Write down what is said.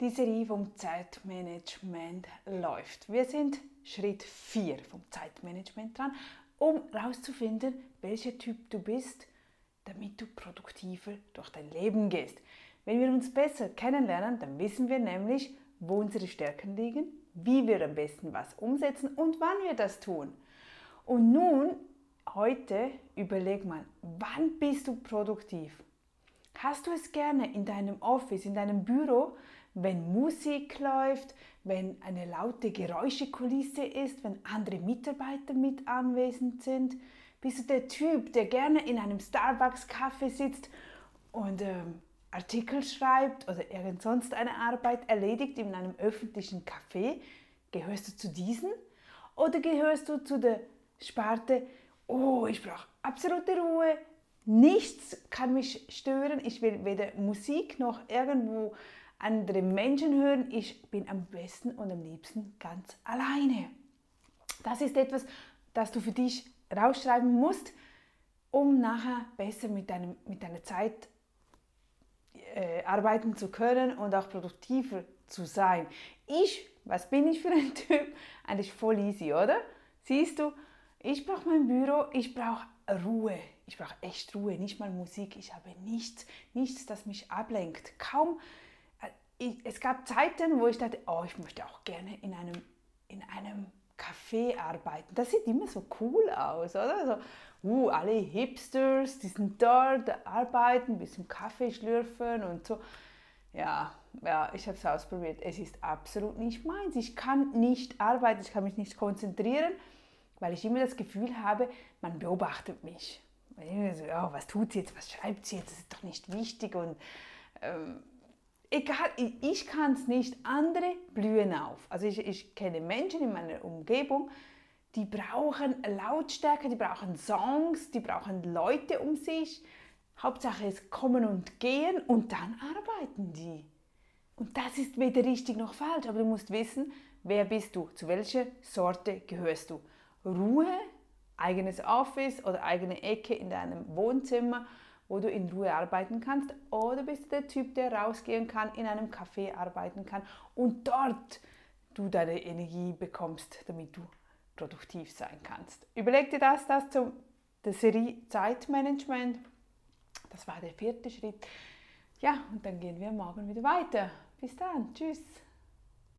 die Serie vom Zeitmanagement läuft. Wir sind Schritt 4 vom Zeitmanagement dran, um herauszufinden, welcher Typ du bist, damit du produktiver durch dein Leben gehst. Wenn wir uns besser kennenlernen, dann wissen wir nämlich, wo unsere Stärken liegen, wie wir am besten was umsetzen und wann wir das tun. Und nun, heute, überleg mal, wann bist du produktiv? Hast du es gerne in deinem Office, in deinem Büro, wenn Musik läuft, wenn eine laute Geräuschekulisse ist, wenn andere Mitarbeiter mit anwesend sind? Bist du der Typ, der gerne in einem Starbucks-Kaffee sitzt und ähm, Artikel schreibt oder irgend sonst eine Arbeit erledigt in einem öffentlichen Café? Gehörst du zu diesen? Oder gehörst du zu der Sparte, oh, ich brauche absolute Ruhe, nichts kann mich stören, ich will weder Musik noch irgendwo andere Menschen hören. Ich bin am besten und am liebsten ganz alleine. Das ist etwas, das du für dich rausschreiben musst, um nachher besser mit, deinem, mit deiner Zeit äh, arbeiten zu können und auch produktiver zu sein. Ich, was bin ich für ein Typ? Eigentlich voll easy, oder? Siehst du, ich brauche mein Büro, ich brauche Ruhe. Ich brauche echt Ruhe, nicht mal Musik. Ich habe nichts, nichts, das mich ablenkt. Kaum ich, es gab Zeiten, wo ich dachte, oh, ich möchte auch gerne in einem, in einem Café arbeiten. Das sieht immer so cool aus, oder? So, uh, alle Hipsters, die sind dort, arbeiten, ein bisschen Kaffee schlürfen und so. Ja, ja, ich habe es ausprobiert. Es ist absolut nicht meins. Ich kann nicht arbeiten, ich kann mich nicht konzentrieren, weil ich immer das Gefühl habe, man beobachtet mich. So, ja, was tut sie jetzt, was schreibt sie jetzt, das ist doch nicht wichtig und ähm, egal, ich kann es nicht, andere blühen auf. Also ich, ich kenne Menschen in meiner Umgebung, die brauchen Lautstärke, die brauchen Songs, die brauchen Leute um sich. Hauptsache es kommen und gehen und dann arbeiten die. Und das ist weder richtig noch falsch, aber du musst wissen, wer bist du, zu welcher Sorte gehörst du. Ruhe, eigenes Office oder eigene Ecke in deinem Wohnzimmer wo du in Ruhe arbeiten kannst, oder bist du der Typ, der rausgehen kann, in einem Café arbeiten kann und dort du deine Energie bekommst, damit du produktiv sein kannst. Überleg dir das, das zum der Serie Zeitmanagement. Das war der vierte Schritt. Ja, und dann gehen wir morgen wieder weiter. Bis dann. Tschüss.